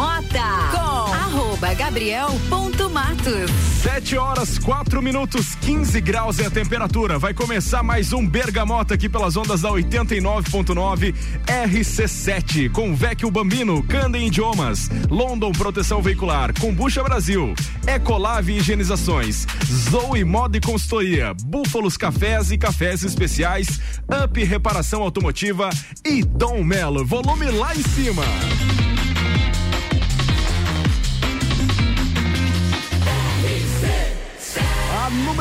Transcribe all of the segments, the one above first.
Bergamota com arroba gabriel.matos. Sete horas, quatro minutos, 15 graus é a temperatura. Vai começar mais um Bergamota aqui pelas ondas da 89.9 RC7 com Vecchio Bambino, Candem Idiomas, London Proteção Veicular, Combucha Brasil, Ecolave Higienizações, Zoe Moda e Consultoria, Búfalos Cafés e Cafés Especiais, Up Reparação Automotiva e Dom Melo. Volume lá em cima.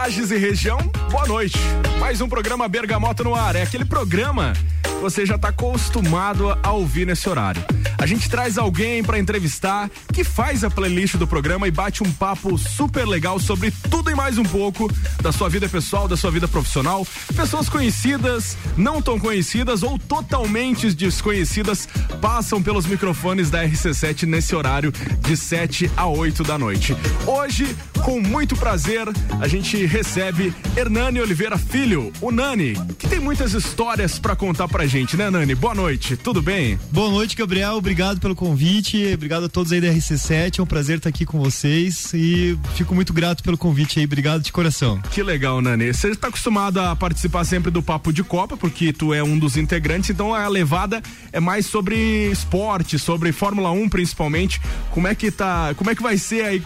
Lages e região, boa noite. Mais um programa Bergamota no ar. É aquele programa que você já está acostumado a ouvir nesse horário. A gente traz alguém para entrevistar que faz a playlist do programa e bate um papo super legal sobre tudo e mais um pouco da sua vida pessoal, da sua vida profissional. Pessoas conhecidas, não tão conhecidas ou totalmente desconhecidas passam pelos microfones da RC7 nesse horário de 7 a 8 da noite. Hoje, com muito prazer, a gente recebe Hernani Oliveira Filho, o Nani, que tem muitas histórias para contar pra gente, né, Nani? Boa noite, tudo bem? Boa noite, Gabriel obrigado pelo convite, obrigado a todos aí da RC7, é um prazer estar aqui com vocês e fico muito grato pelo convite aí, obrigado de coração. Que legal, Nani. Você está acostumado a participar sempre do Papo de Copa, porque tu é um dos integrantes, então a levada é mais sobre esporte, sobre Fórmula 1 principalmente. Como é que tá, como é que vai ser aí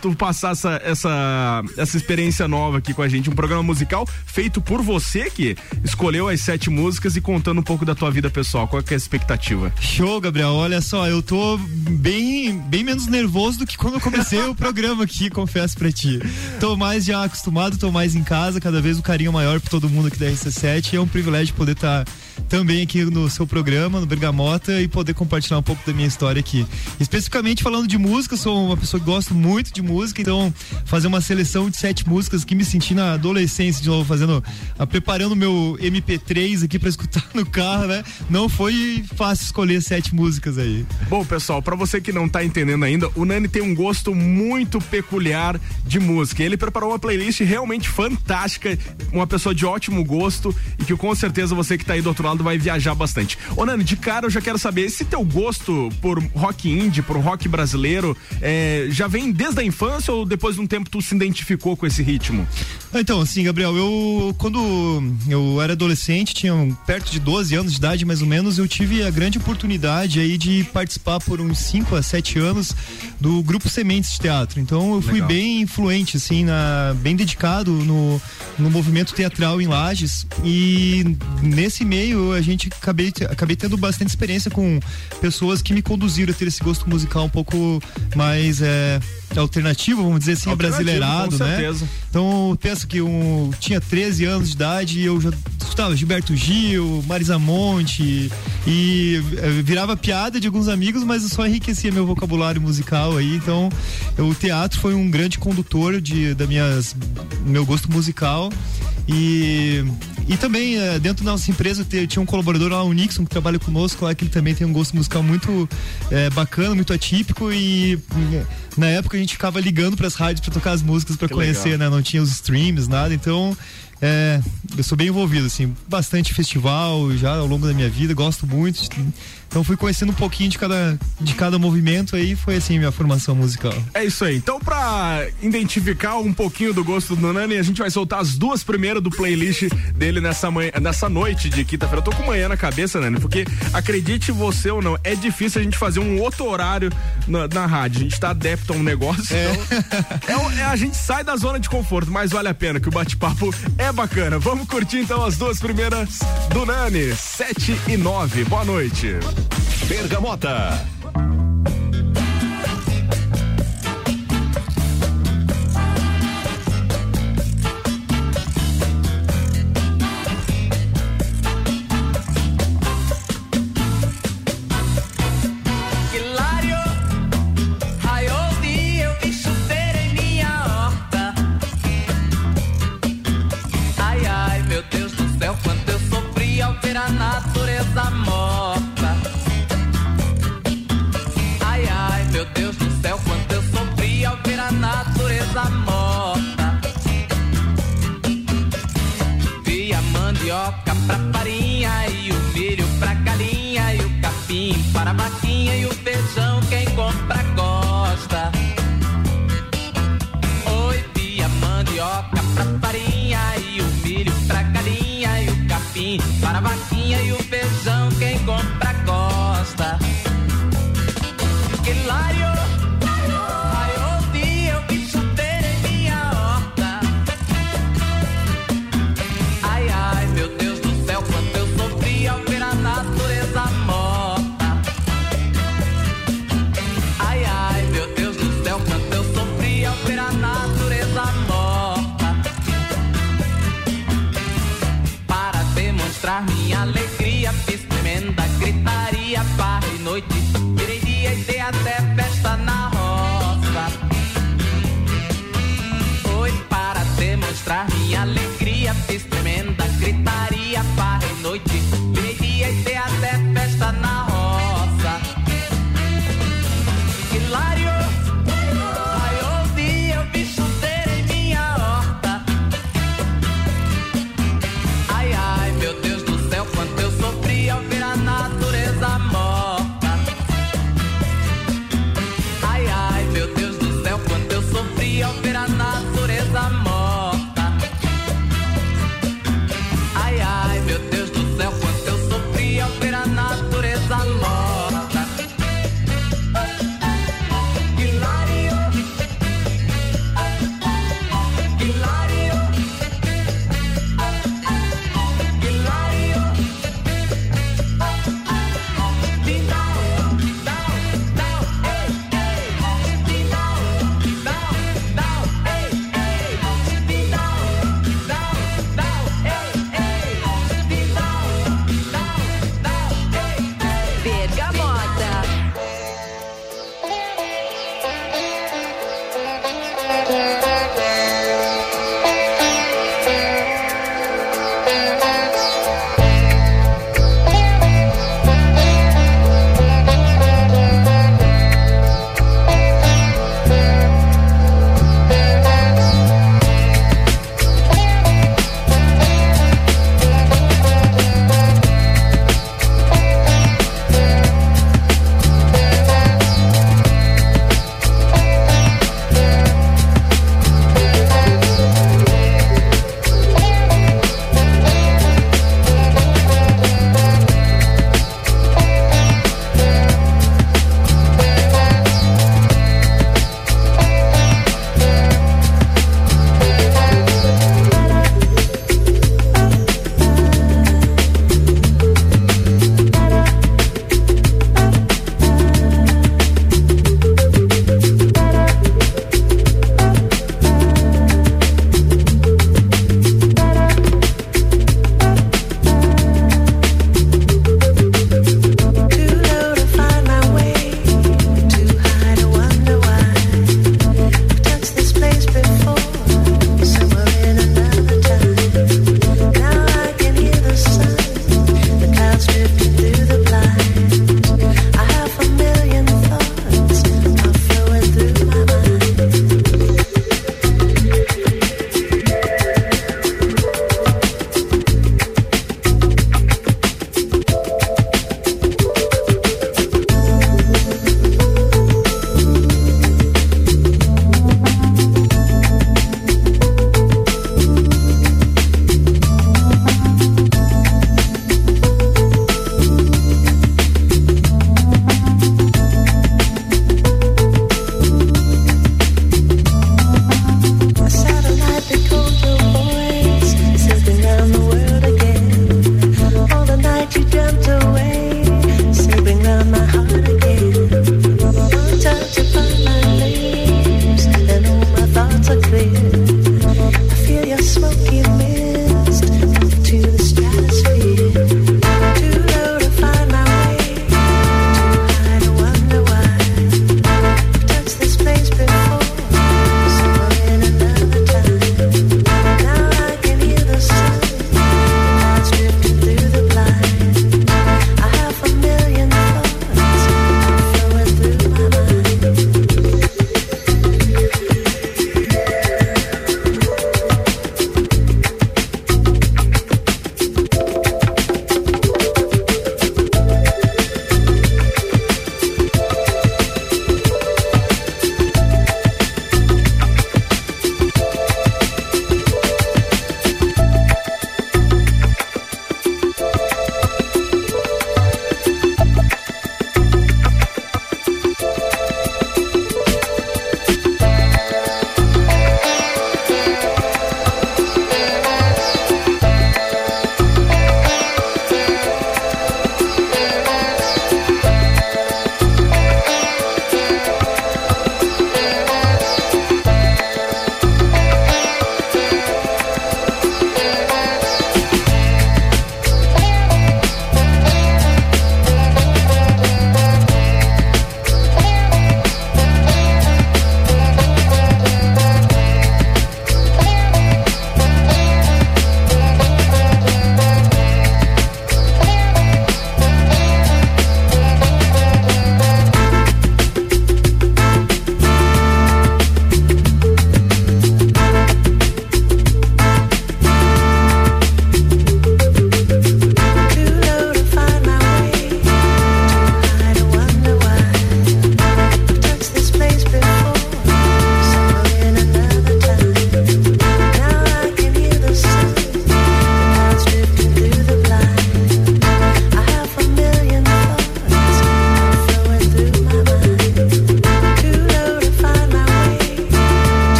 tu passar essa, essa, essa experiência nova aqui com a gente? Um programa musical feito por você que escolheu as sete músicas e contando um pouco da tua vida pessoal. Qual é a expectativa? Show, Gabriel olha só, eu tô bem, bem menos nervoso do que quando eu comecei o programa aqui, confesso pra ti. Tô mais já acostumado, tô mais em casa, cada vez um carinho maior pra todo mundo aqui da RC7 e é um privilégio poder estar tá também aqui no seu programa, no Bergamota, e poder compartilhar um pouco da minha história aqui. Especificamente falando de música, sou uma pessoa que gosto muito de música, então fazer uma seleção de sete músicas que me senti na adolescência de novo, fazendo, a, preparando meu MP3 aqui para escutar no carro, né? Não foi fácil escolher sete músicas aí. Bom, pessoal, para você que não tá entendendo ainda, o Nani tem um gosto muito peculiar de música. Ele preparou uma playlist realmente fantástica, uma pessoa de ótimo gosto e que com certeza você que tá aí do outro lado vai viajar bastante. Ô Nani, de cara eu já quero saber, esse teu gosto por rock indie, por rock brasileiro, é, já vem desde a infância ou depois de um tempo tu se identificou com esse ritmo? Então, assim, Gabriel, eu quando eu era adolescente, tinha perto de 12 anos de idade mais ou menos, eu tive a grande oportunidade aí de participar por uns 5 a 7 anos do grupo Sementes de Teatro. Então eu fui Legal. bem influente, assim, na, bem dedicado no, no movimento teatral em Lages e nesse meio a gente acabei, acabei tendo bastante experiência com pessoas que me conduziram a ter esse gosto musical um pouco mais é, alternativo, vamos dizer assim, brasileirado, né? Certeza. Então, eu penso que eu tinha 13 anos de idade e eu já escutava Gilberto Gil, Marisa Monte e é, virava piada de alguns amigos, mas eu só enriquecia meu vocabulário musical aí. Então, o teatro foi um grande condutor de da minhas meu gosto musical e e também, é, dentro da nossa empresa, tinha um colaborador lá, o Nixon, que trabalha conosco lá, que ele também tem um gosto musical muito é, bacana, muito atípico. E na época a gente ficava ligando para as rádios para tocar as músicas para conhecer, legal. né? Não tinha os streams, nada. Então, é, eu sou bem envolvido, assim, bastante festival já ao longo da minha vida, gosto muito. Então fui conhecendo um pouquinho de cada, de cada movimento aí, foi assim minha formação musical. É isso aí. Então, pra identificar um pouquinho do gosto do Nani, a gente vai soltar as duas primeiras do playlist dele nessa, manhã, nessa noite de quinta-feira. Eu tô com manhã na cabeça, Nani, porque acredite você ou não, é difícil a gente fazer um outro horário na, na rádio. A gente tá adepto a um negócio, é. então. é, é, a gente sai da zona de conforto, mas vale a pena, que o bate-papo é bacana. Vamos curtir então as duas primeiras do Nani, 7 e 9. Boa noite. Bergamota.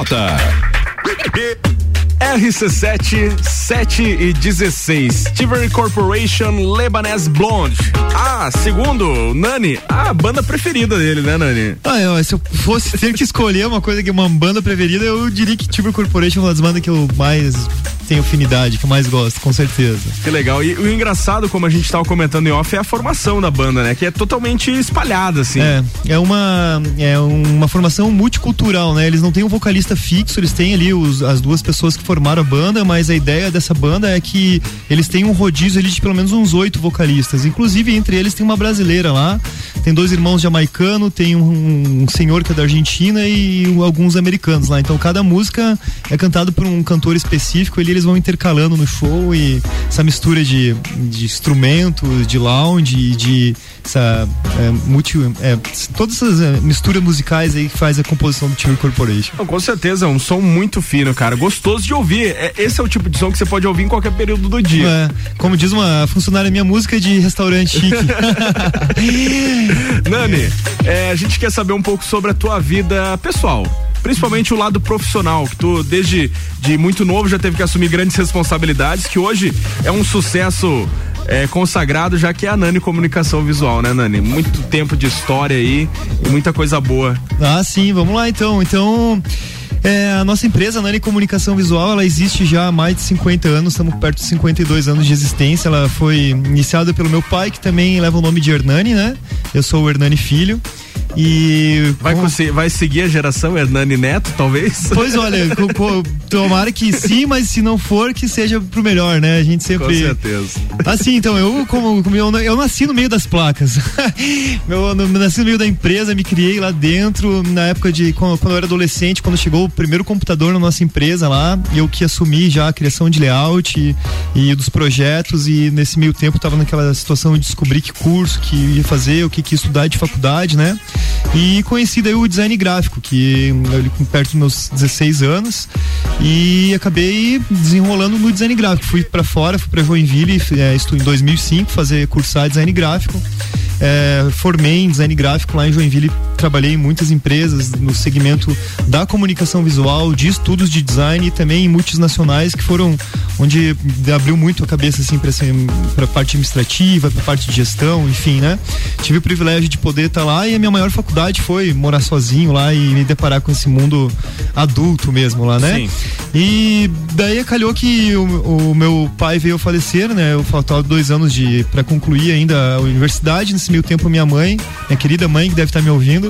Bergamota. RC7 7 e 16. Tivery Corporation Lebanese Blonde. Ah, segundo Nani, a banda preferida dele, né, Nani? Ah, eu, se eu fosse ter que escolher uma coisa que uma banda preferida, eu diria que Tivery Corporation é uma das bandas que eu mais tenho afinidade, que eu mais gosto, com certeza. Que legal. E o engraçado, como a gente estava comentando em off, é a formação da banda, né? Que é totalmente espalhada, assim. É, é uma, é uma formação multicultural, né? Eles não têm um vocalista fixo, eles têm ali os, as duas pessoas que formaram a banda, mas a ideia dessa banda é que eles têm um rodízio ali de pelo menos uns oito vocalistas. Inclusive, entre eles tem uma brasileira lá, tem dois irmãos jamaicanos, tem um, um senhor que é da Argentina e alguns americanos lá. Então, cada música é cantada por um cantor específico, ele, eles vão intercalando no show e essa mistura de, de instrumentos, de lounge, de essa é, multi, é, todas essas é, misturas musicais aí que faz a composição do Team Corporation. Com certeza, é um som muito fino, cara, gostoso de ouvir. É, esse é o tipo de som que você pode ouvir em qualquer período do dia. É, como diz uma funcionária minha, música de restaurante chique. Nani, é, a gente quer saber um pouco sobre a tua vida pessoal principalmente o lado profissional, que tu desde de muito novo já teve que assumir grandes responsabilidades, que hoje é um sucesso é, consagrado, já que é a Nani Comunicação Visual, né, Nani? Muito tempo de história aí e muita coisa boa. Ah, sim, vamos lá então. Então. É, a nossa empresa, Nani Comunicação Visual, ela existe já há mais de 50 anos, estamos perto de 52 anos de existência. Ela foi iniciada pelo meu pai, que também leva o nome de Hernani, né? Eu sou o Hernani Filho. E. Vai, com... vai seguir a geração Hernani Neto, talvez? Pois olha, tomara que sim, mas se não for, que seja pro melhor, né? A gente sempre. Com certeza. Assim, então, eu, como, eu, eu nasci no meio das placas. eu, nasci no meio da empresa, me criei lá dentro, na época de. Quando, eu era adolescente, quando chegou o primeiro computador na nossa empresa lá, eu que assumi já a criação de layout e, e dos projetos, e nesse meio tempo tava naquela situação de descobrir que curso que ia fazer, o que, que ia estudar de faculdade, né? E conheci daí o design gráfico, que eu perto dos meus 16 anos, e acabei desenrolando no design gráfico. Fui para fora, fui para Joinville, é, em 2005 fazer cursar design gráfico. É, formei em design gráfico lá em Joinville, trabalhei em muitas empresas no segmento da comunicação visual, de estudos de design e também em multinacionais que foram onde abriu muito a cabeça assim para assim, para parte administrativa, para parte de gestão, enfim, né? Tive o privilégio de poder estar tá lá e a minha maior faculdade foi morar sozinho lá e me deparar com esse mundo adulto mesmo lá, né? Sim. E daí calhou que o, o meu pai veio falecer, né? Eu faltava dois anos de para concluir ainda a universidade. Nesse meio tempo, minha mãe, minha querida mãe que deve estar me ouvindo,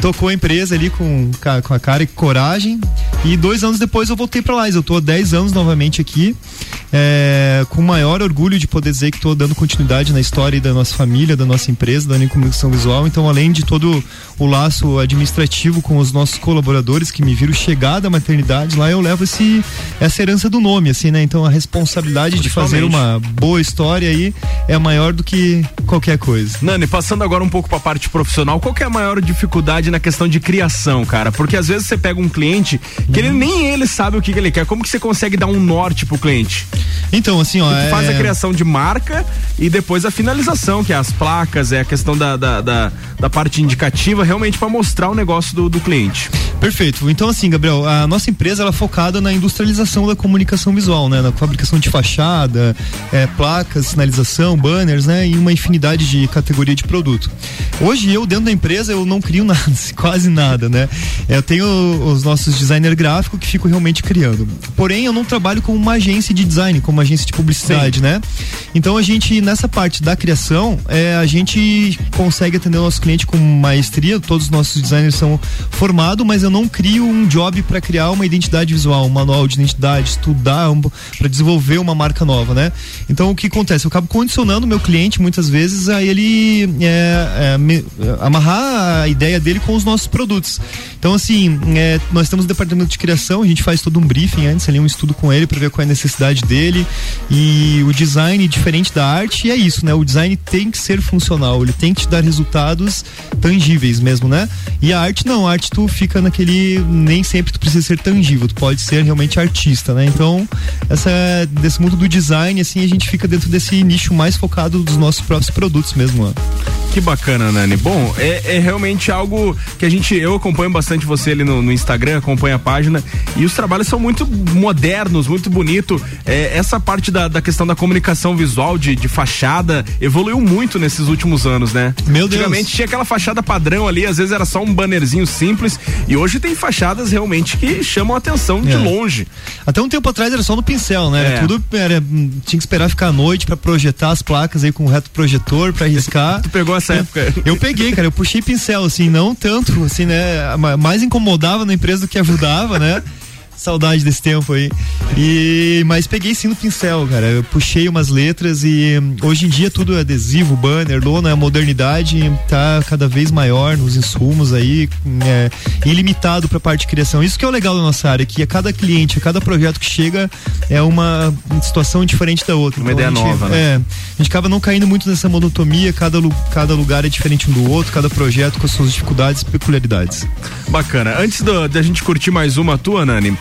tocou a empresa ali com, com a cara e coragem. E dois anos depois eu voltei para lá. Eu tô há 10 anos novamente aqui é, com maior orgulho de poder dizer que estou dando continuidade na história da nossa família, da nossa empresa, da Comunicação Visual. Então, além de todo o laço administrativo com os nossos colaboradores que me viram chegar da maternidade, lá eu levo esse, essa herança do nome, assim, né? Então, a responsabilidade de fazer uma boa história aí é maior do que qualquer coisa. Nani, passando agora um pouco para a parte profissional, qual é a maior dificuldade na questão de criação, cara? Porque às vezes você pega um cliente que ele nem ele sabe o que, que ele quer. Como que você consegue dar um norte pro cliente? Então, assim, ó. É... faz a criação de marca e depois a finalização, que é as placas, é a questão da, da, da, da parte indicativa, realmente para mostrar o negócio do, do cliente. Perfeito. Então, assim, Gabriel, a nossa empresa ela é focada na industrialização da comunicação visual, né? Na fabricação de fachada, é, placas, sinalização, banners, né? E uma infinidade de categoria de produto. Hoje, eu, dentro da empresa, eu não crio nada, quase nada, né? Eu tenho os nossos designers gráficos que ficam realmente criando. Porém, eu não trabalho como uma agência de design, como uma agência de publicidade, Sim. né? Então, a gente, nessa parte da criação, é, a gente consegue atender o nosso cliente com maestria, todos os nossos designers são formados, mas eu não crio um job para criar uma identidade visual, um manual de identidade, estudar para desenvolver uma marca nova, né? Então o que acontece? Eu acabo condicionando meu cliente muitas vezes a ele é, é, me, amarrar a ideia dele com os nossos produtos. Então assim, é, nós temos um departamento de criação, a gente faz todo um briefing antes ali, um estudo com ele para ver qual é a necessidade dele e o design diferente da arte e é isso, né? O design tem que ser funcional, ele tem que te dar resultados tangíveis mesmo, né? E a arte não, a arte tu fica naquele ele nem sempre tu precisa ser tangível, tu pode ser realmente artista, né? Então, essa desse mundo do design, assim, a gente fica dentro desse nicho mais focado dos nossos próprios produtos mesmo. Ó. Que bacana, Nani. Bom, é, é, realmente algo que a gente. Eu acompanho bastante você ali no, no, Instagram, acompanho a página. E os trabalhos são muito modernos, muito bonito. É, essa parte da, da questão da comunicação visual, de, de fachada, evoluiu muito nesses últimos anos, né? Meu Deus. Antigamente tinha aquela fachada padrão ali, às vezes era só um bannerzinho simples. E hoje tem fachadas realmente que chamam a atenção de é. longe. Até um tempo atrás era só no pincel, né? Era é. tudo. Era, tinha que esperar ficar à noite para projetar as placas aí com o reto projetor para riscar. tu pegou essa época? Eu peguei, cara, eu puxei pincel, assim, não tanto, assim, né? Mais incomodava na empresa do que ajudava, né? Saudade desse tempo aí. E, mas peguei sim no pincel, cara. Eu puxei umas letras e hum, hoje em dia tudo é adesivo, banner, lona, a modernidade tá cada vez maior nos insumos aí, é, ilimitado pra parte de criação. Isso que é o legal da nossa área, que a cada cliente, a cada projeto que chega é uma situação diferente da outra. Uma então, ideia gente, nova, né? É, a gente acaba não caindo muito nessa monotonia, cada, cada lugar é diferente um do outro, cada projeto com as suas dificuldades e peculiaridades. Bacana. Antes da gente curtir mais uma tua, Nani,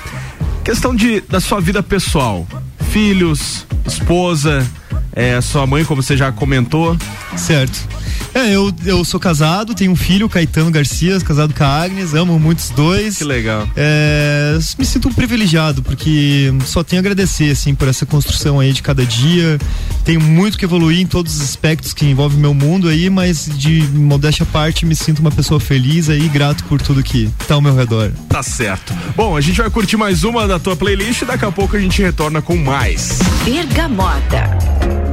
Questão de, da sua vida pessoal. Filhos, esposa, é, sua mãe, como você já comentou. Certo. É, eu, eu sou casado, tenho um filho, Caetano Garcia, casado com a Agnes, amo muitos dois. Que legal. É, me sinto privilegiado, porque só tenho a agradecer, assim, por essa construção aí de cada dia. Tenho muito que evoluir em todos os aspectos que envolvem meu mundo aí, mas de modéstia à parte, me sinto uma pessoa feliz aí, grato por tudo que tá ao meu redor. Tá certo. Bom, a gente vai curtir mais uma da tua playlist e daqui a pouco a gente retorna com mais. Bergamota.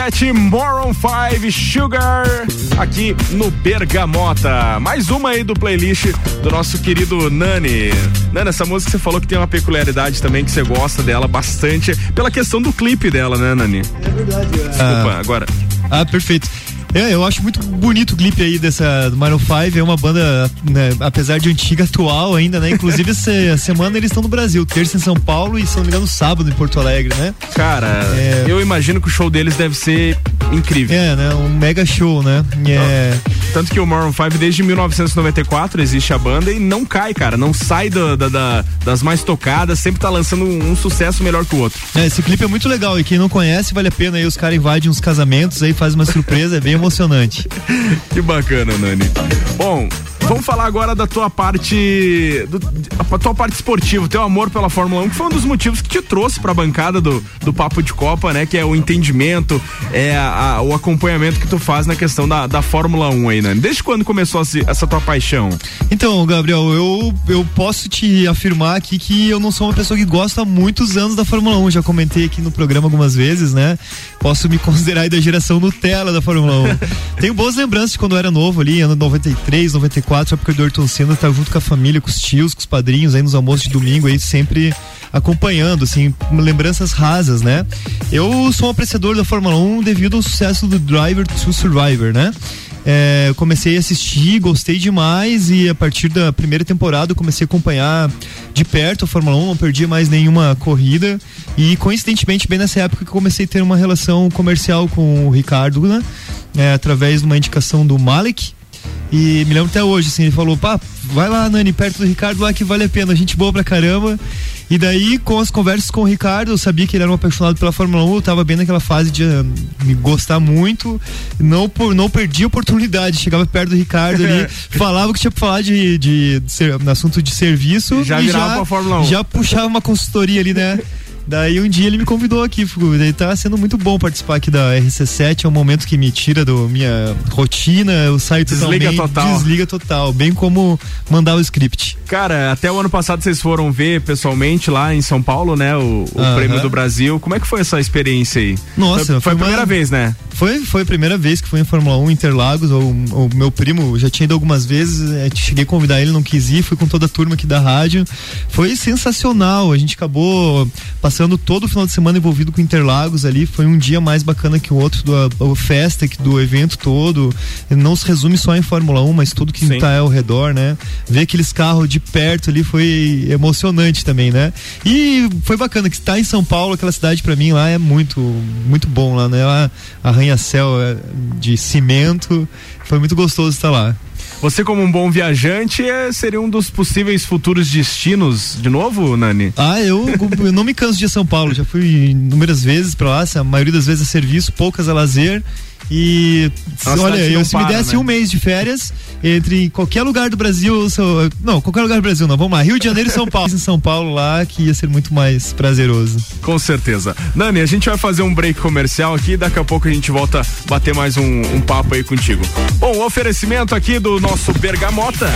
RC7 Moron 5 Sugar aqui no Bergamota. Mais uma aí do playlist do nosso querido Nani. Nani, essa música você falou que tem uma peculiaridade também que você gosta dela bastante pela questão do clipe dela, né, Nani? É verdade. Desculpa, ah, agora. Ah, perfeito. É, eu acho muito bonito o clipe aí dessa do Maroon 5. É uma banda, né, apesar de antiga, atual ainda, né? Inclusive, essa semana eles estão no Brasil, terça em São Paulo e, se não me engano, sábado em Porto Alegre, né? Cara, é... eu imagino que o show deles deve ser incrível. É, né? Um mega show, né? É... Tanto que o Maroon 5, desde 1994, existe a banda e não cai, cara. Não sai do, da, da, das mais tocadas, sempre tá lançando um, um, sucesso melhor que o outro. É, esse clipe é muito legal e quem não conhece, vale a pena aí. Os caras invadem uns casamentos aí, faz uma surpresa, é bem emocionante. que bacana, Nani. Bom, Vamos falar agora da tua parte. Do, a tua parte esportiva, teu amor pela Fórmula 1, que foi um dos motivos que te trouxe pra bancada do, do Papo de Copa, né? Que é o entendimento, é a, a, o acompanhamento que tu faz na questão da, da Fórmula 1 aí, né? Desde quando começou essa tua paixão? Então, Gabriel, eu, eu posso te afirmar aqui que eu não sou uma pessoa que gosta há muitos anos da Fórmula 1. Já comentei aqui no programa algumas vezes, né? Posso me considerar aí da geração Nutella da Fórmula 1. Tenho boas lembranças de quando eu era novo ali, ano 93, 94 só porque o Ayrton Senna tá junto com a família, com os tios, com os padrinhos aí nos almoços de domingo aí, sempre acompanhando, assim, lembranças rasas, né? Eu sou um apreciador da Fórmula 1 devido ao sucesso do Driver to Survivor, né? É, comecei a assistir, gostei demais e a partir da primeira temporada eu comecei a acompanhar de perto a Fórmula 1, não perdi mais nenhuma corrida e coincidentemente bem nessa época que comecei a ter uma relação comercial com o Ricardo, né? É, através de uma indicação do Malik, e me lembro até hoje, assim, ele falou, pá, vai lá, Nani, perto do Ricardo lá que vale a pena, gente boa pra caramba. E daí, com as conversas com o Ricardo, eu sabia que ele era um apaixonado pela Fórmula 1, eu tava bem naquela fase de uh, me gostar muito, não, por, não perdi a oportunidade, chegava perto do Ricardo ali, falava que tinha pra falar de, de, de, de, assunto de serviço já e já, pra Fórmula 1. já puxava uma consultoria ali, né? Daí um dia ele me convidou aqui, daí tá sendo muito bom participar aqui da RC7, é um momento que me tira da minha rotina, eu saio desliga total. Desliga total, bem como mandar o script. Cara, até o ano passado vocês foram ver pessoalmente lá em São Paulo, né, o, o uh -huh. Prêmio do Brasil. Como é que foi essa experiência aí? Nossa, foi, foi a primeira vez, né? Foi, foi a primeira vez que fui em Fórmula 1 Interlagos, o, o meu primo já tinha ido algumas vezes, é, cheguei a convidar ele, não quis ir, fui com toda a turma aqui da rádio. Foi sensacional, a gente acabou passando todo o final de semana envolvido com Interlagos ali. Foi um dia mais bacana que o outro, do, a, festa do evento todo. Não se resume só em Fórmula 1, mas tudo que está ao redor, né? Ver aqueles carros de perto ali foi emocionante também, né? E foi bacana que está em São Paulo, aquela cidade para mim lá é muito, muito bom lá, né? Arranha-céu é, de cimento. Foi muito gostoso estar lá. Você, como um bom viajante, é, seria um dos possíveis futuros destinos de novo, Nani? Ah, eu, eu não me canso de São Paulo. Já fui inúmeras vezes para lá, a maioria das vezes a serviço, poucas a lazer. E Nossa, olha, eu, se para, me desse né? um mês de férias entre qualquer lugar do Brasil, sou, não, qualquer lugar do Brasil, não, vamos lá, Rio de Janeiro e São Paulo. em São Paulo lá, que ia ser muito mais prazeroso. Com certeza. Nani, a gente vai fazer um break comercial aqui, daqui a pouco a gente volta bater mais um, um papo aí contigo. Bom, o oferecimento aqui do nosso Bergamota.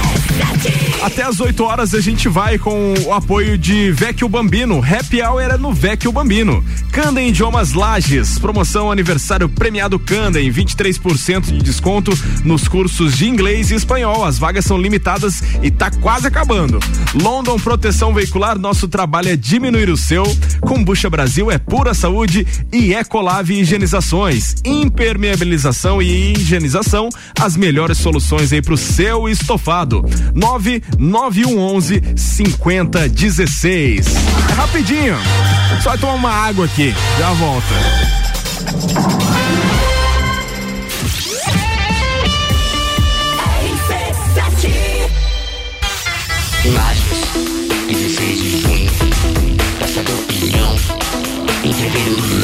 Até as 8 horas a gente vai com o apoio de Vecchio Bambino. Happy Hour é no Vecchio Bambino. Candem Idiomas Lages. Promoção aniversário premiado Candem tem 23% de desconto nos cursos de inglês e espanhol. As vagas são limitadas e tá quase acabando. London Proteção Veicular, nosso trabalho é diminuir o seu. Combucha Brasil é pura saúde e Ecolave Higienizações. Impermeabilização e higienização, as melhores soluções aí pro seu estofado. 99111 5016. É rapidinho. Só tomar uma água aqui. Já volta. Imagens, 16 de junho, Praça da Opinião, entreveiro do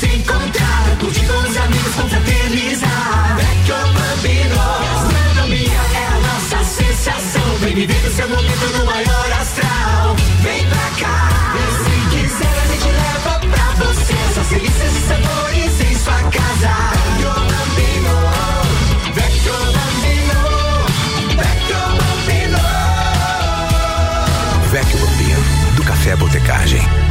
se encontrar, curtir com os amigos, confraternizar. Vecchio Bambino, gastronomia é a nossa sensação. Vem viver o seu momento no maior astral. Vem pra cá, e se quiser a gente leva pra você. Essas delícias e sabores em sua casa. Vecchio Bambino, Vecchio Bambino, Bambino. Bambino, do Café Botecagem.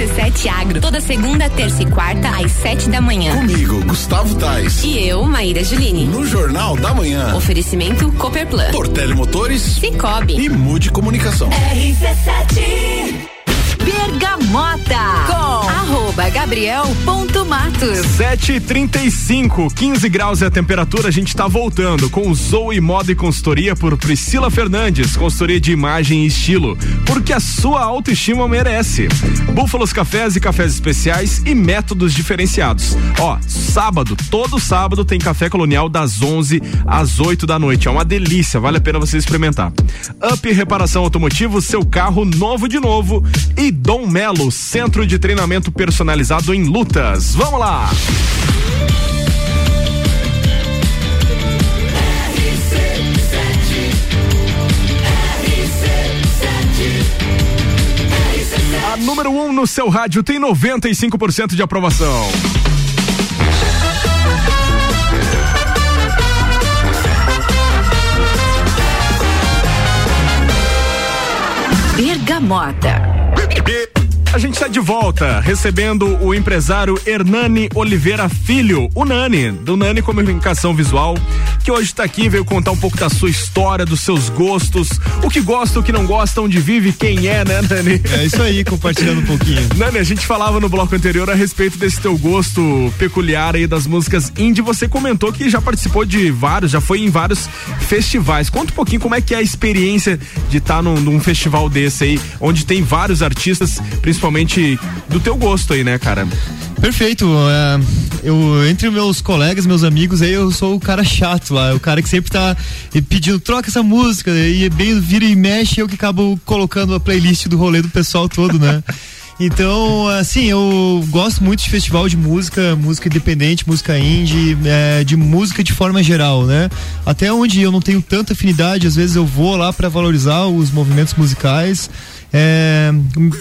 RC7 Agro, toda segunda, terça e quarta, às sete da manhã. Comigo, Gustavo Tais. E eu, Maíra Juline. No Jornal da Manhã. Oferecimento Copperplan. Portele Motores. Cicobi. E Mude Comunicação. RC7 Bergamota com arroba gabriel.matos 7h35, 15 graus é a temperatura, a gente tá voltando com o Zoe Moda e Consultoria por Priscila Fernandes, consultoria de imagem e estilo, porque a sua autoestima merece. Búfalos Cafés e cafés especiais e métodos diferenciados. Ó, sábado, todo sábado tem café colonial das 11 às 8 da noite. É uma delícia, vale a pena você experimentar. Up Reparação Automotivo, seu carro novo de novo e Dom Melo, centro de treinamento personalizado em lutas. Vamos lá! A número 1 um no seu rádio tem 95% de aprovação. Bergamota A gente está de volta, recebendo o empresário Hernani Oliveira Filho, o Nani, do Nani Comunicação Visual, que hoje está aqui, veio contar um pouco da sua história, dos seus gostos, o que gosta, o que não gosta, onde vive, quem é, né, Nani? É isso aí, compartilhando um pouquinho. Nani, a gente falava no bloco anterior a respeito desse teu gosto peculiar aí das músicas indie. Você comentou que já participou de vários, já foi em vários festivais. Conta um pouquinho como é que é a experiência de estar num, num festival desse aí, onde tem vários artistas, principalmente do teu gosto aí, né, cara? Perfeito. é, eu, entre meus colegas, meus amigos, aí eu sou o cara chato lá, o cara que sempre tá pedindo, troca essa música, e bem vira e mexe, eu que acabo colocando a playlist do rolê do pessoal todo, né? Então, assim, eu gosto muito de festival de música, música independente, música indie, é, de música de forma geral, né? Até onde eu não tenho tanta afinidade, às vezes eu vou lá para valorizar os movimentos musicais. É,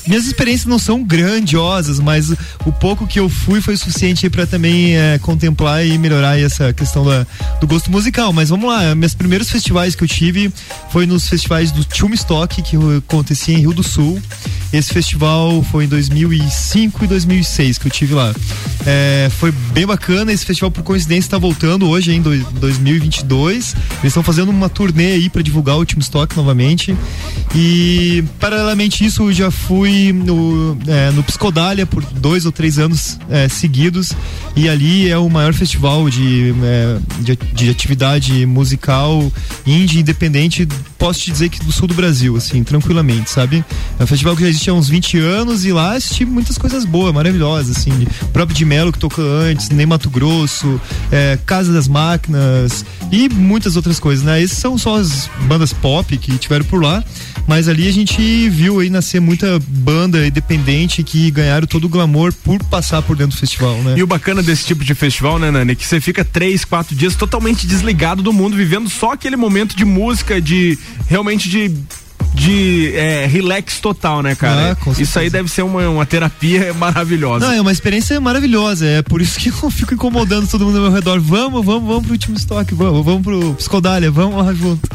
minhas experiências não são grandiosas, mas o pouco que eu fui foi suficiente para também é, contemplar e melhorar essa questão da, do gosto musical. Mas vamos lá, meus primeiros festivais que eu tive foi nos festivais do Stock que acontecia em Rio do Sul. Esse festival foi em 2005 e 2006 que eu tive lá. É, foi bem bacana. Esse festival, por coincidência, está voltando hoje em 2022. Eles estão fazendo uma turnê aí para divulgar o Stock novamente. E paralelamente isso, eu já fui no, é, no Psicodália por dois ou três anos é, seguidos. E ali é o maior festival de, é, de, de atividade musical indie independente, posso te dizer que do sul do Brasil, assim, tranquilamente, sabe? É um festival que já existe há uns 20 anos e lá assisti muitas coisas boas, maravilhosas, assim. Próprio de Que tocou antes, nem Mato Grosso, é, Casa das Máquinas e muitas outras coisas, né? Essas são só as bandas pop que tiveram por lá. Mas ali a gente viu aí nascer muita banda independente que ganharam todo o glamour por passar por dentro do festival, né? E o bacana desse tipo de festival, né, Nani, que você fica três, quatro dias totalmente desligado do mundo, vivendo só aquele momento de música, de realmente de de é, relax total, né, cara? Ah, isso aí deve ser uma, uma terapia maravilhosa. Não, é uma experiência maravilhosa. É por isso que eu fico incomodando todo mundo ao meu redor. Vamos, vamos, vamos pro último estoque, vamos, vamos pro Psicodália, vamos lá junto.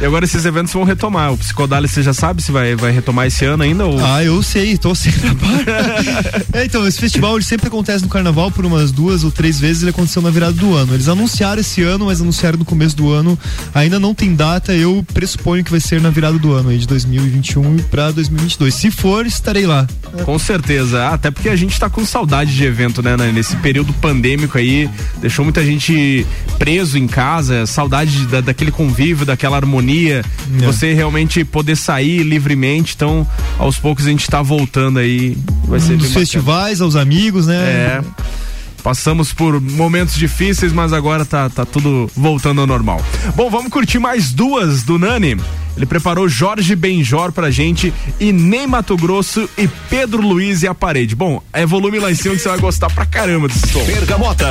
E agora esses eventos vão retomar. O Psicodália, você já sabe se vai, vai retomar esse ano ainda? Ou... Ah, eu sei, tô sempre a par. é, então, esse festival ele sempre acontece no carnaval por umas duas ou três vezes, ele aconteceu na virada do ano. Eles anunciaram esse ano, mas anunciaram no começo do ano. Ainda não tem data, eu pressuponho que vai ser na virada do ano aí, de 2021 para 2022. Se for, estarei lá. Com certeza, até porque a gente tá com saudade de evento, né? Nesse período pandêmico aí, deixou muita gente preso em casa, saudade da, daquele convívio, daquela harmonia, É. você realmente poder sair livremente. Então, aos poucos a gente tá voltando aí. Vai ser bem Dos festivais, aos amigos, né? É. Passamos por momentos difíceis, mas agora tá, tá tudo voltando ao normal. Bom, vamos curtir mais duas do Nani. Ele preparou Jorge Benjor pra gente e Ney Mato Grosso e Pedro Luiz e a parede. Bom, é volume lá em cima que você vai gostar pra caramba desse som. Bergamota.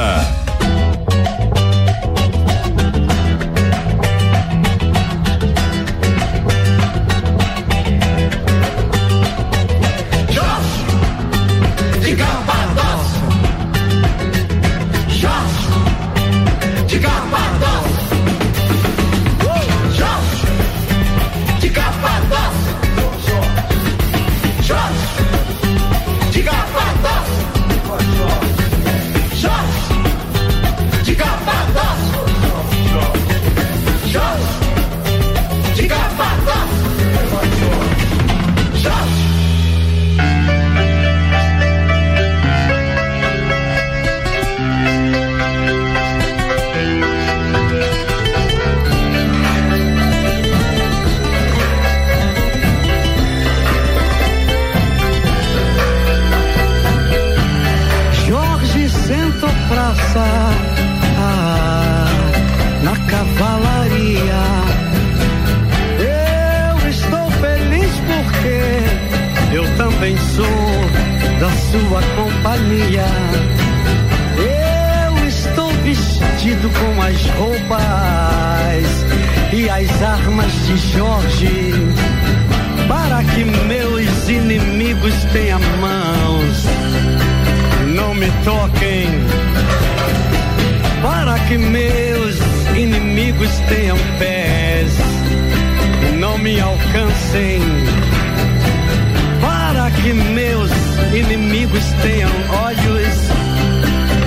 amigos tenham olhos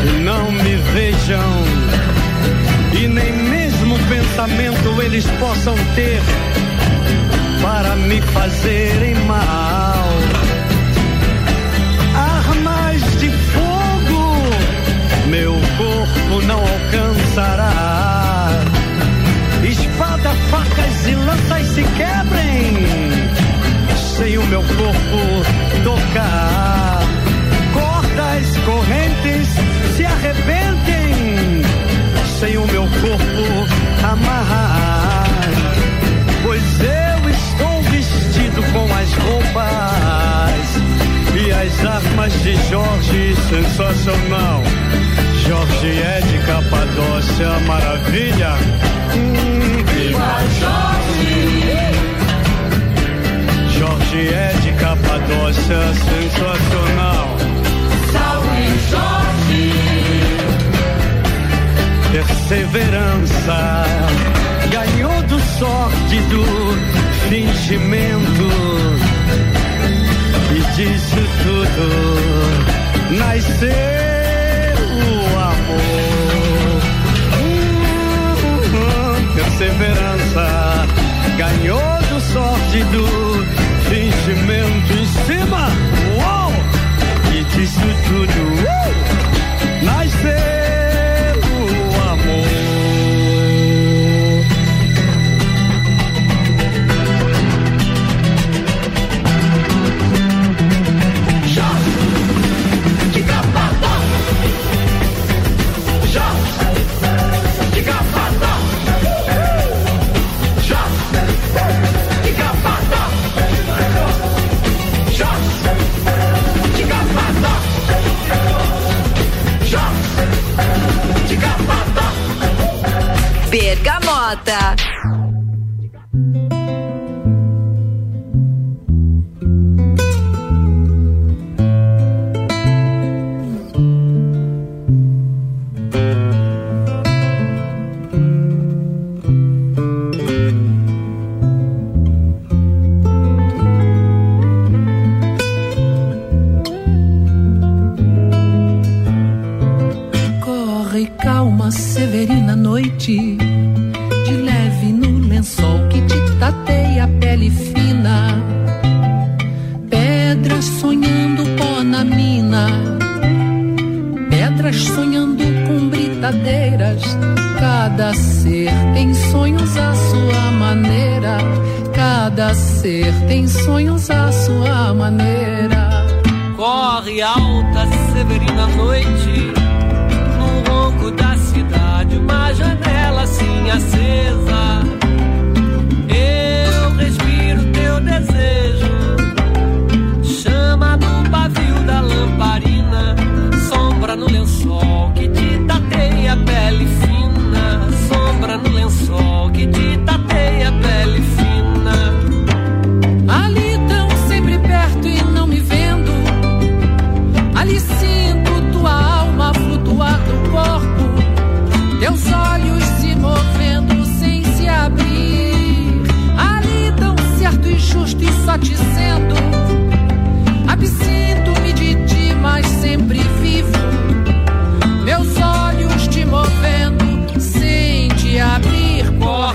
e não me vejam. E nem mesmo pensamento eles possam ter para me fazerem mal. Armas de fogo meu corpo não alcançará. Espada, facas e lanças se quebrem sem o meu corpo tocar. Arrebentem sem o meu corpo amarrar. Pois eu estou vestido com as roupas e as armas de Jorge sensacional. Jorge é de Capadócia, maravilha. Viva Jorge! Jorge é de Capadócia, sensacional. Salve Jorge! Perseverança ganhou do sorte do fingimento e disso tudo nasceu o amor. Hum, perseverança ganhou do sorte do fingimento em cima. Uou! E disso tudo nasceu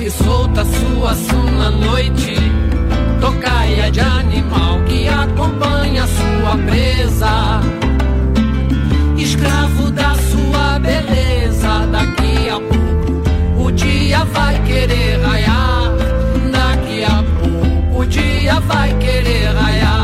Corre solta sua som na noite tocaia de animal que acompanha sua presa. Escravo da sua beleza, daqui a pouco o dia vai querer raiar. Daqui a pouco o dia vai querer raiar.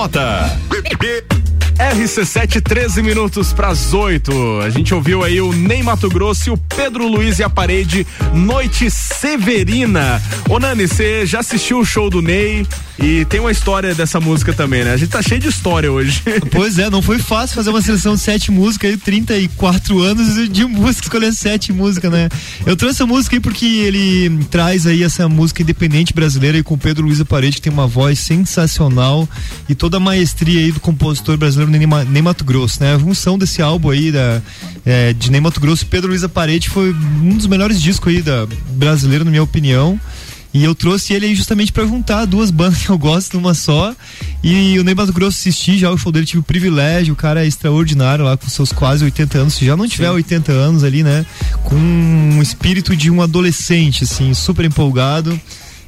Mota. RC7, 13 minutos para as 8. A gente ouviu aí o Ney Mato Grosso e o Pedro Luiz e a parede Noite Severina. Ô Nani, você já assistiu o show do Ney? E tem uma história dessa música também, né? A gente tá cheio de história hoje. Pois é, não foi fácil fazer uma seleção de sete músicas aí, 34 anos de música, escolher sete músicas, né? Eu trouxe essa música aí porque ele traz aí essa música independente brasileira e com Pedro Luiz Parede, que tem uma voz sensacional e toda a maestria aí do compositor brasileiro Ney, Ma- Ney Mato Grosso, né? A junção desse álbum aí da, é, de Ney Mato Grosso Pedro Luiz Parede foi um dos melhores discos aí da brasileiro, na minha opinião. E eu trouxe ele aí justamente pra juntar duas bandas que eu gosto numa só. E o Ney Mato Grosso assisti já o show dele, tive o privilégio, o cara é extraordinário lá com seus quase 80 anos. Se já não tiver 80 anos ali, né? Com um espírito de um adolescente, assim, super empolgado.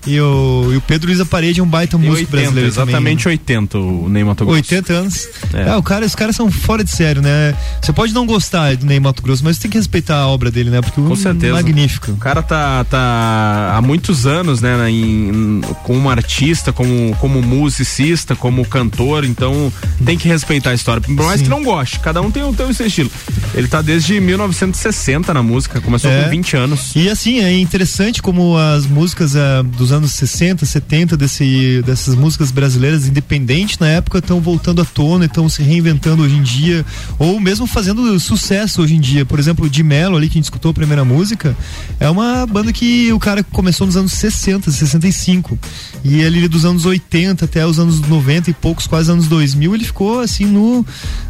E o, e o Pedro Luiz Parede é um baita Tem músico 80, brasileiro também. exatamente 80 o Ney Mato Grosso. 80 anos. É. É. o cara, os caras são fora de sério, né? Você pode não gostar do Ney Mato Grosso, mas você tem que respeitar a obra dele, né? Porque Com o certeza. magnífico. O cara tá, tá há muitos anos, né, em- como artista, como, como musicista, como cantor, então tem que respeitar a história. Por mais que não goste, cada um tem, o- seu estilo. Ele tá desde 1960 na música, começou É. com 20 anos. E assim, é interessante como as músicas ah, dos anos 60, 70, desse, dessas músicas brasileiras independentes na época estão voltando à tona, estão se reinventando hoje em dia, ou mesmo fazendo sucesso hoje em dia. Por exemplo, o Di Mello ali, que a gente escutou a primeira música, é uma banda que o cara começou nos anos 60, 65. E ele dos anos 80 até os anos 90 e poucos, quase anos 2000, ele ficou assim no,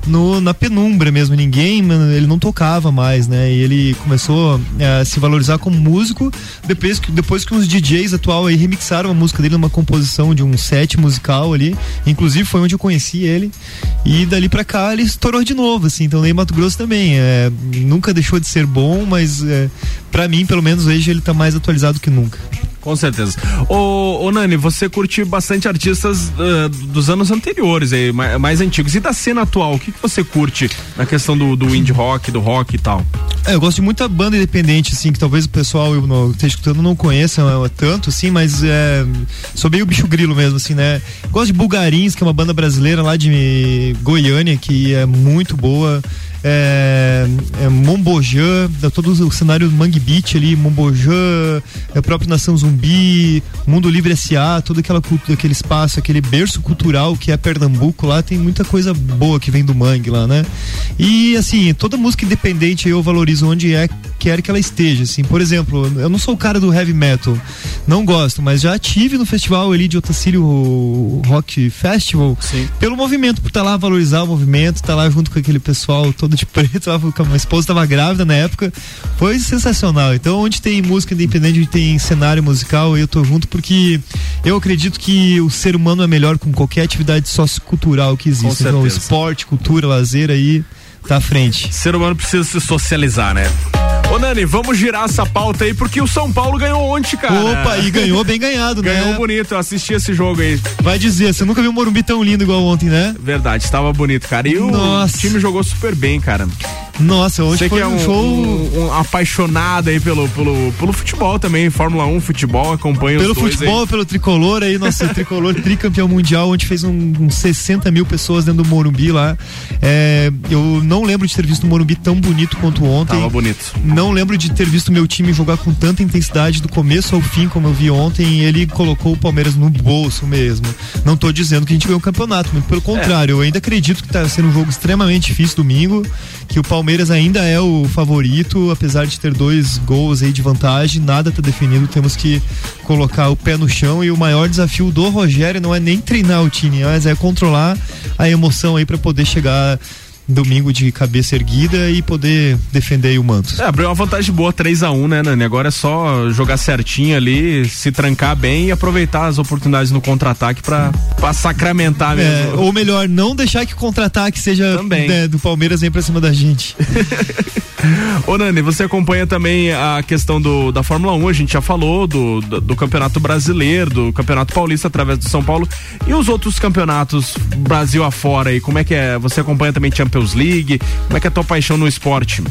no na penumbra mesmo. Ninguém, ele não tocava mais, né? E ele começou eh, a se valorizar como músico depois que, depois que uns DJs atual aí remixaram a música dele numa composição de um set musical ali. Inclusive foi onde eu conheci ele. E dali pra cá ele estourou de novo, assim. Então Ney Mato Grosso também. É, nunca deixou de ser bom, mas é, para mim, pelo menos hoje, ele tá mais atualizado que nunca. Com certeza. Ô, ô Nani, você curte bastante artistas ah, dos anos anteriores, aí, mais, mais antigos. E da cena atual, o que, que você curte na questão do, do indie rock, do rock e tal? É, eu gosto de muita banda independente, assim, que talvez o pessoal eu não, que esteja escutando não conheça é, tanto, assim, mas é, sou meio bicho grilo mesmo, assim, né? Gosto de Bulgarins, que é uma banda brasileira lá de Goiânia, que é muito boa. É, é Mombojã, todo o cenário do Mangue Beach ali, Mombojã, é o próprio Nação Zumbi, Mundo Livre S.A., todo aquela, aquele espaço, aquele berço cultural que é Pernambuco lá, tem muita coisa boa que vem do Mangue lá, né? E assim, toda música independente eu valorizo onde é quer que ela esteja, assim. Por exemplo, eu não sou o cara do heavy metal, não gosto, mas já tive no festival ali de Otacílio Rock Festival, pelo movimento, por estar lá valorizar o movimento, estar lá junto com aquele pessoal todo de preto, a minha esposa estava grávida na época, foi sensacional. Então, onde tem música independente, onde tem cenário musical, eu tô junto porque eu acredito que o ser humano é melhor com qualquer atividade sociocultural que existe. Então, esporte, cultura, lazer aí tá à frente. Ser humano precisa se socializar, né? Ô Nani, vamos girar essa pauta aí, porque o São Paulo ganhou ontem, cara. Opa, e ganhou bem ganhado, né? Ganhou bonito, eu assisti esse jogo aí. Vai dizer, você nunca viu o Morumbi tão lindo igual ontem, né? Verdade, estava bonito, cara. E Nossa. o time jogou super bem, cara. Nossa, hoje Você foi que é um, um, show um- um apaixonado aí pelo, pelo, pelo futebol também, Fórmula 1, futebol, acompanha pelo futebol, aí. pelo tricolor aí, nosso tricolor tricampeão mundial, onde fez um, uns 60 mil pessoas dentro do Morumbi lá. É, eu não lembro de ter visto o Morumbi tão bonito quanto ontem. Tava bonito. Não lembro de ter visto meu time jogar com tanta intensidade do começo ao fim, como eu vi ontem. Ele colocou o Palmeiras no bolso mesmo. Não tô dizendo que a gente ganhou o campeonato, muito pelo contrário. Eu ainda acredito que tá sendo um jogo extremamente difícil domingo, que o Palmeiras ainda é o favorito, apesar de ter dois gols aí de vantagem, nada tá definido. Temos que colocar o pé no chão e o maior desafio do Rogério não é nem treinar o time, mas é controlar a emoção aí para poder chegar domingo de cabeça erguida e poder defender o manto. É, abriu uma vantagem boa, 3x1, né, Nani? Agora é só jogar certinho ali, se trancar bem e aproveitar as oportunidades no contra-ataque pra, pra sacramentar É, mesmo. ou melhor, não deixar que o contra-ataque seja né, do Palmeiras vem pra cima da gente. Ô Nani, você acompanha também a questão do, da Fórmula 1, a gente já falou do, do, do Campeonato Brasileiro, do Campeonato Paulista através do São Paulo e os outros campeonatos Brasil afora aí, como é que é? Você acompanha também Champions League? Como é que é a tua paixão no esporte?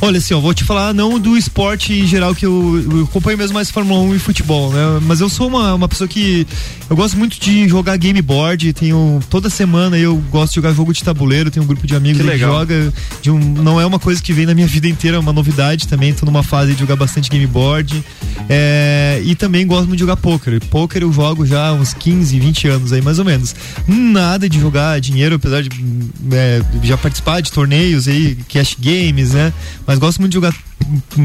Olha, assim, ó, vou te falar não do esporte em geral, que eu, eu acompanho mesmo mais Fórmula 1 e futebol, né? Mas eu sou uma, uma pessoa que eu gosto muito de jogar game board, tenho toda semana eu gosto de jogar jogo de tabuleiro, tenho um grupo de amigos Que que, joga, de um, não é uma coisa que vem na minha vida inteira, é uma novidade também, tô numa fase de jogar bastante game board. É, e também gosto muito de jogar poker. Poker eu jogo já há uns 15, 20 anos aí, mais ou menos. Nada de jogar dinheiro, apesar de é, já participar de torneios aí, cash games, né? Mas gosto muito de jogar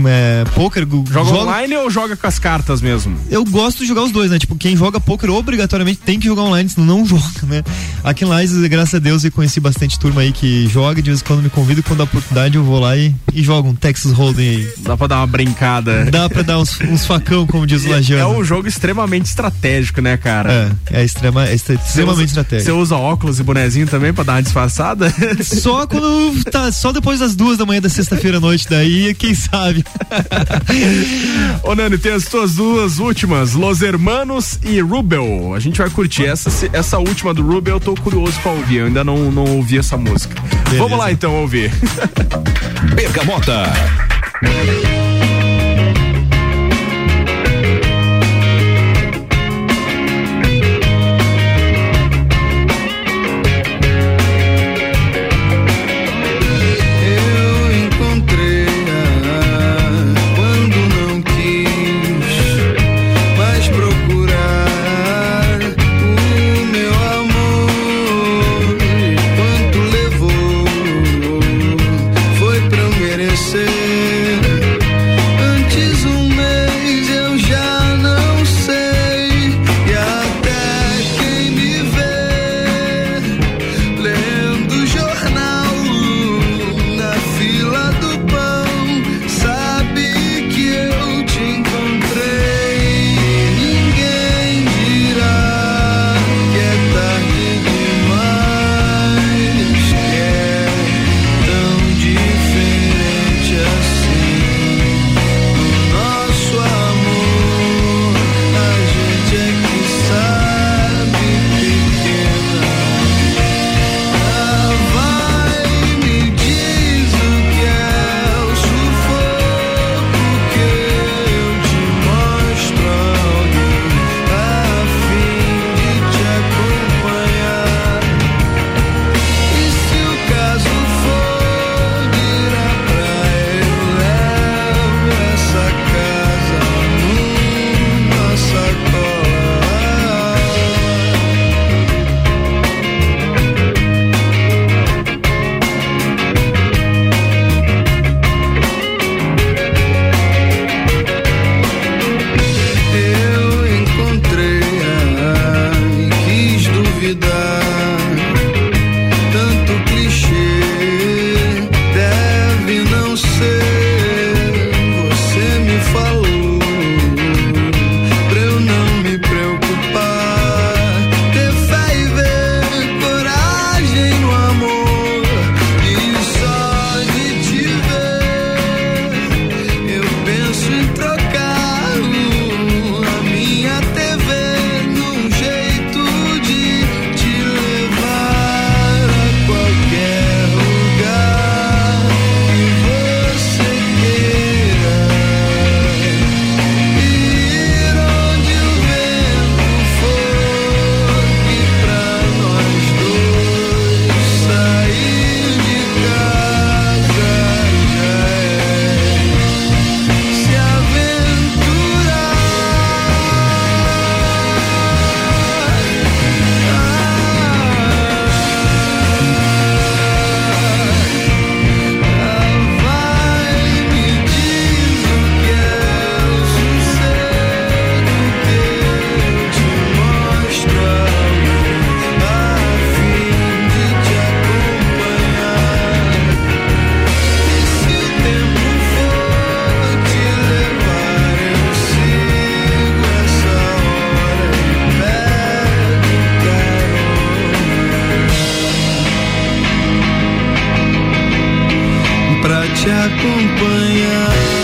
é, poker. Joga jogo- online ou joga com as cartas mesmo? eu gosto de jogar os dois, né? Tipo, quem joga poker obrigatoriamente tem que jogar online, senão não joga, né? Aqui em Lages, graças a Deus, eu conheci bastante turma aí que joga, de vez em quando me convida, quando dá oportunidade eu vou lá e, e jogo um Texas Hold'em aí. Dá pra dar uma brincada. Dá pra dar uns, uns facão, como diz o É Lajano. um jogo extremamente estratégico, né, cara? É, é, extrema, é extre- extremamente Você estratégico. usa óculos e bonezinho também pra dar uma disfarçada? Só quando tá, só depois das duas da manhã da sexta-feira à noite, daí, quem sabe. Ô Nani, tem as tuas duas últimas, Los Hermanos e Rubel. A gente vai curtir. Essa, essa última do Rubel eu tô curioso pra ouvir. Eu ainda não, não ouvi essa música. Vamos lá então ouvir. Bergamota. Te acompanhar.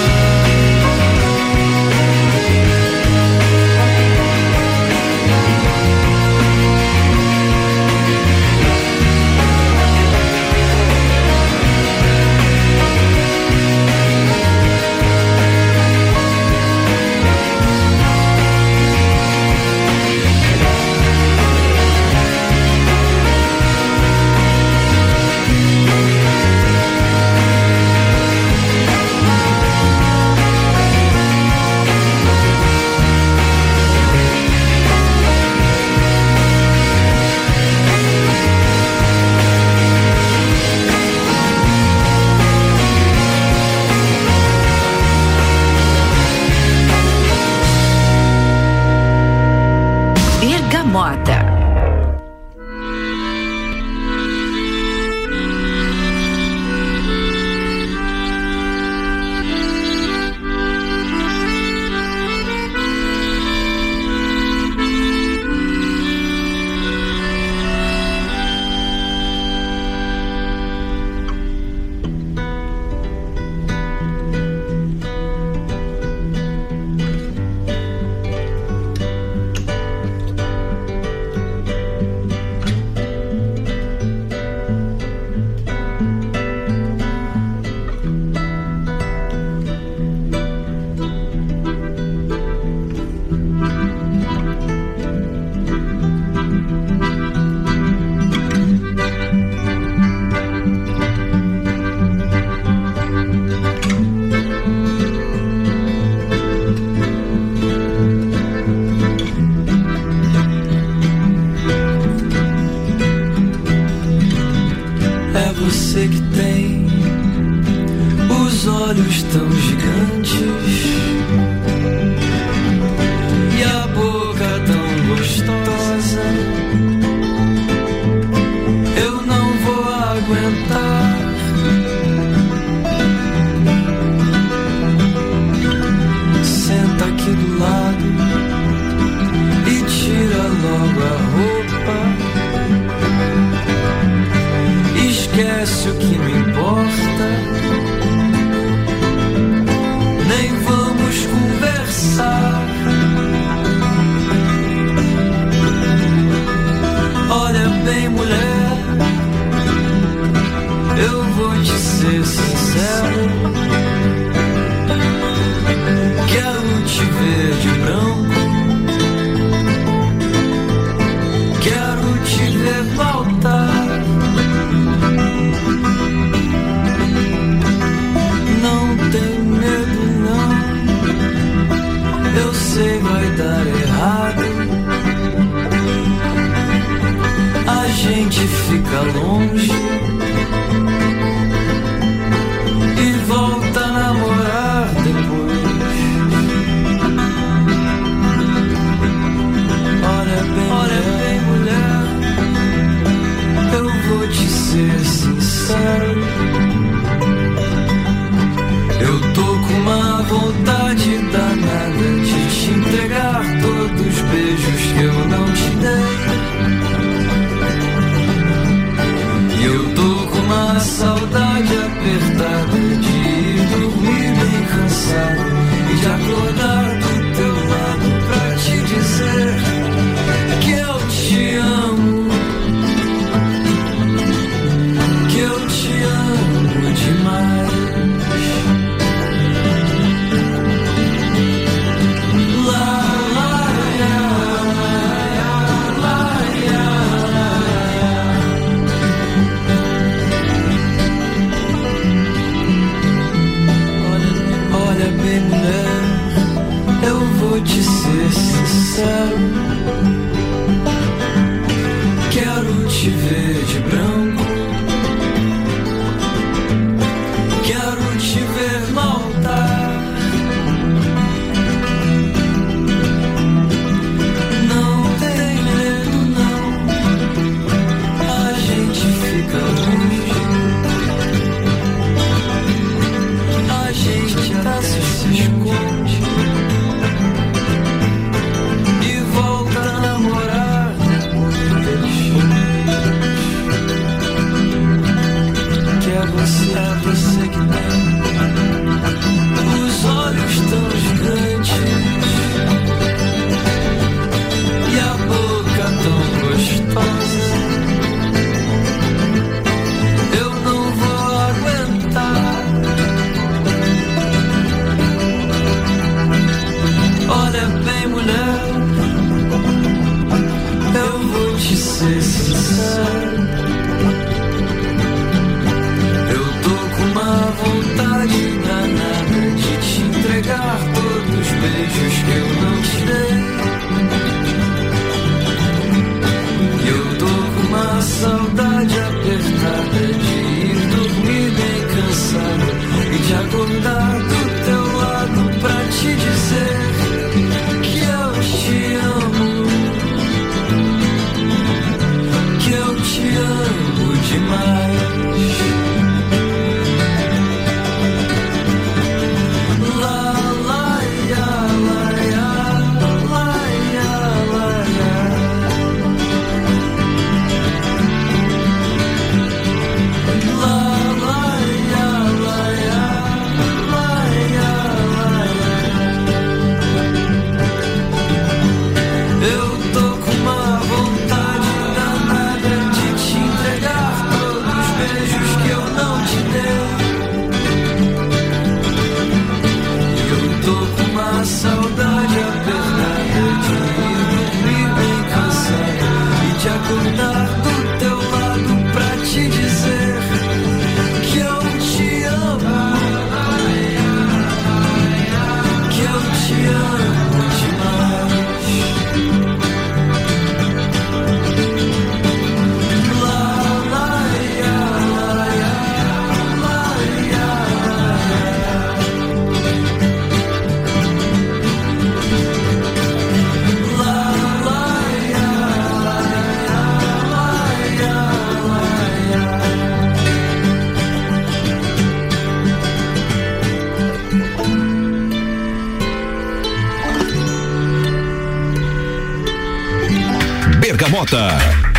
Bergamota.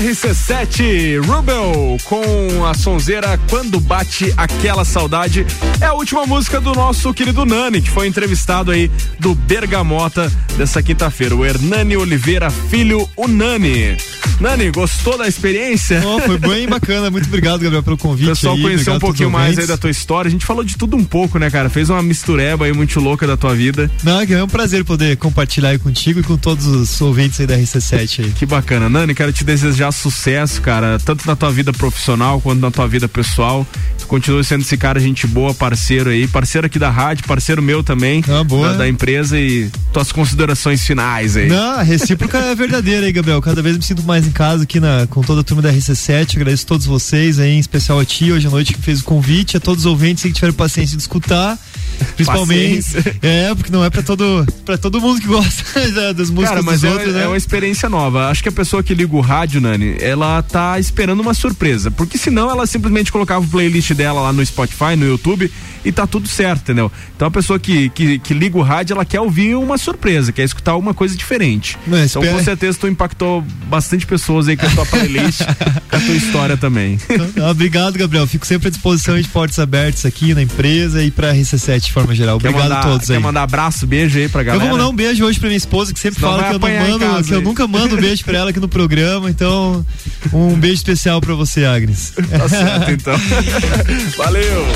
RC7 Rubel com a sonzeira Quando Bate Aquela Saudade é a última música do nosso querido Nani, que foi entrevistado aí do Bergamota dessa quinta-feira, o Hernani Oliveira Filho, o Nani. Nani, gostou da experiência? Oh, foi bem bacana, muito obrigado, Gabriel, pelo convite. O pessoal aí, conheceu um pouquinho mais aí da tua história. A gente falou de tudo um pouco, né, cara? Fez uma mistureba aí muito louca da tua vida. Não, é um prazer poder compartilhar aí contigo e com todos os ouvintes aí da RC7 aí. Que bacana. Nani, quero te desejar sucesso, cara, tanto na tua vida profissional quanto na tua vida pessoal. Tu continua sendo esse cara, gente boa, parceiro aí, parceiro aqui da rádio, parceiro meu também, boa. Da, da empresa e tuas considerações finais aí. Não, a recíproca é verdadeira aí, Gabriel. Cada vez me sinto mais em casa aqui na, com toda a turma da RC7. Agradeço a todos vocês aí, em especial a ti hoje à noite que fez o convite, a todos os ouvintes que tiveram paciência de escutar. Principalmente. Paciência. É, porque não é pra todo, pra todo mundo que gosta da- das músicas Cara, mas dos é, outros, né? é uma experiência nova. Acho que a pessoa que liga o rádio, Nani, ela tá esperando uma surpresa. Porque senão ela simplesmente colocava o playlist dela lá no Spotify, no YouTube e tá tudo certo, entendeu? Então a pessoa que, que, que liga o rádio, ela quer ouvir uma surpresa, quer escutar alguma coisa diferente. Mas então espera- com certeza tu impactou bastante pessoas aí com a tua playlist, com a tua história também. Ah, obrigado, Gabriel. Fico sempre à disposição de portas abertas aqui na empresa e pra RC7 de forma geral. Quer Obrigado mandar, a todos quer aí. mandar abraço, beijo aí pra galera? Eu vou mandar um beijo hoje pra minha esposa, que sempre Senão fala que eu, não mando, que eu nunca mando beijo pra ela aqui no programa. Então, um beijo especial pra você, Agnes. Tá certo, então. Valeu.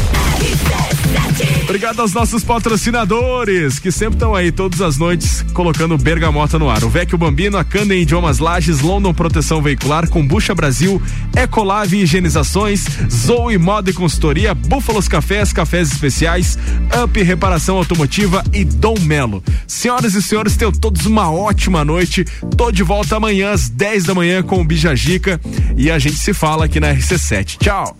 Obrigado aos nossos patrocinadores, que sempre estão aí todas as noites colocando Bergamota no ar. O Vecchio Bambino, a Canda em Idiomas Lages, London Proteção Veicular, Combucha Brasil, Ecolave Higienizações, Zoe Moda e Consultoria, Búfalos Cafés, Cafés Especiais, Up Reparação Automotiva e Dom Melo. Senhoras e senhores, tenham todos uma ótima noite. Tô de volta amanhã às 10 da manhã com o Bijagica e a gente se fala aqui na RC7. Tchau.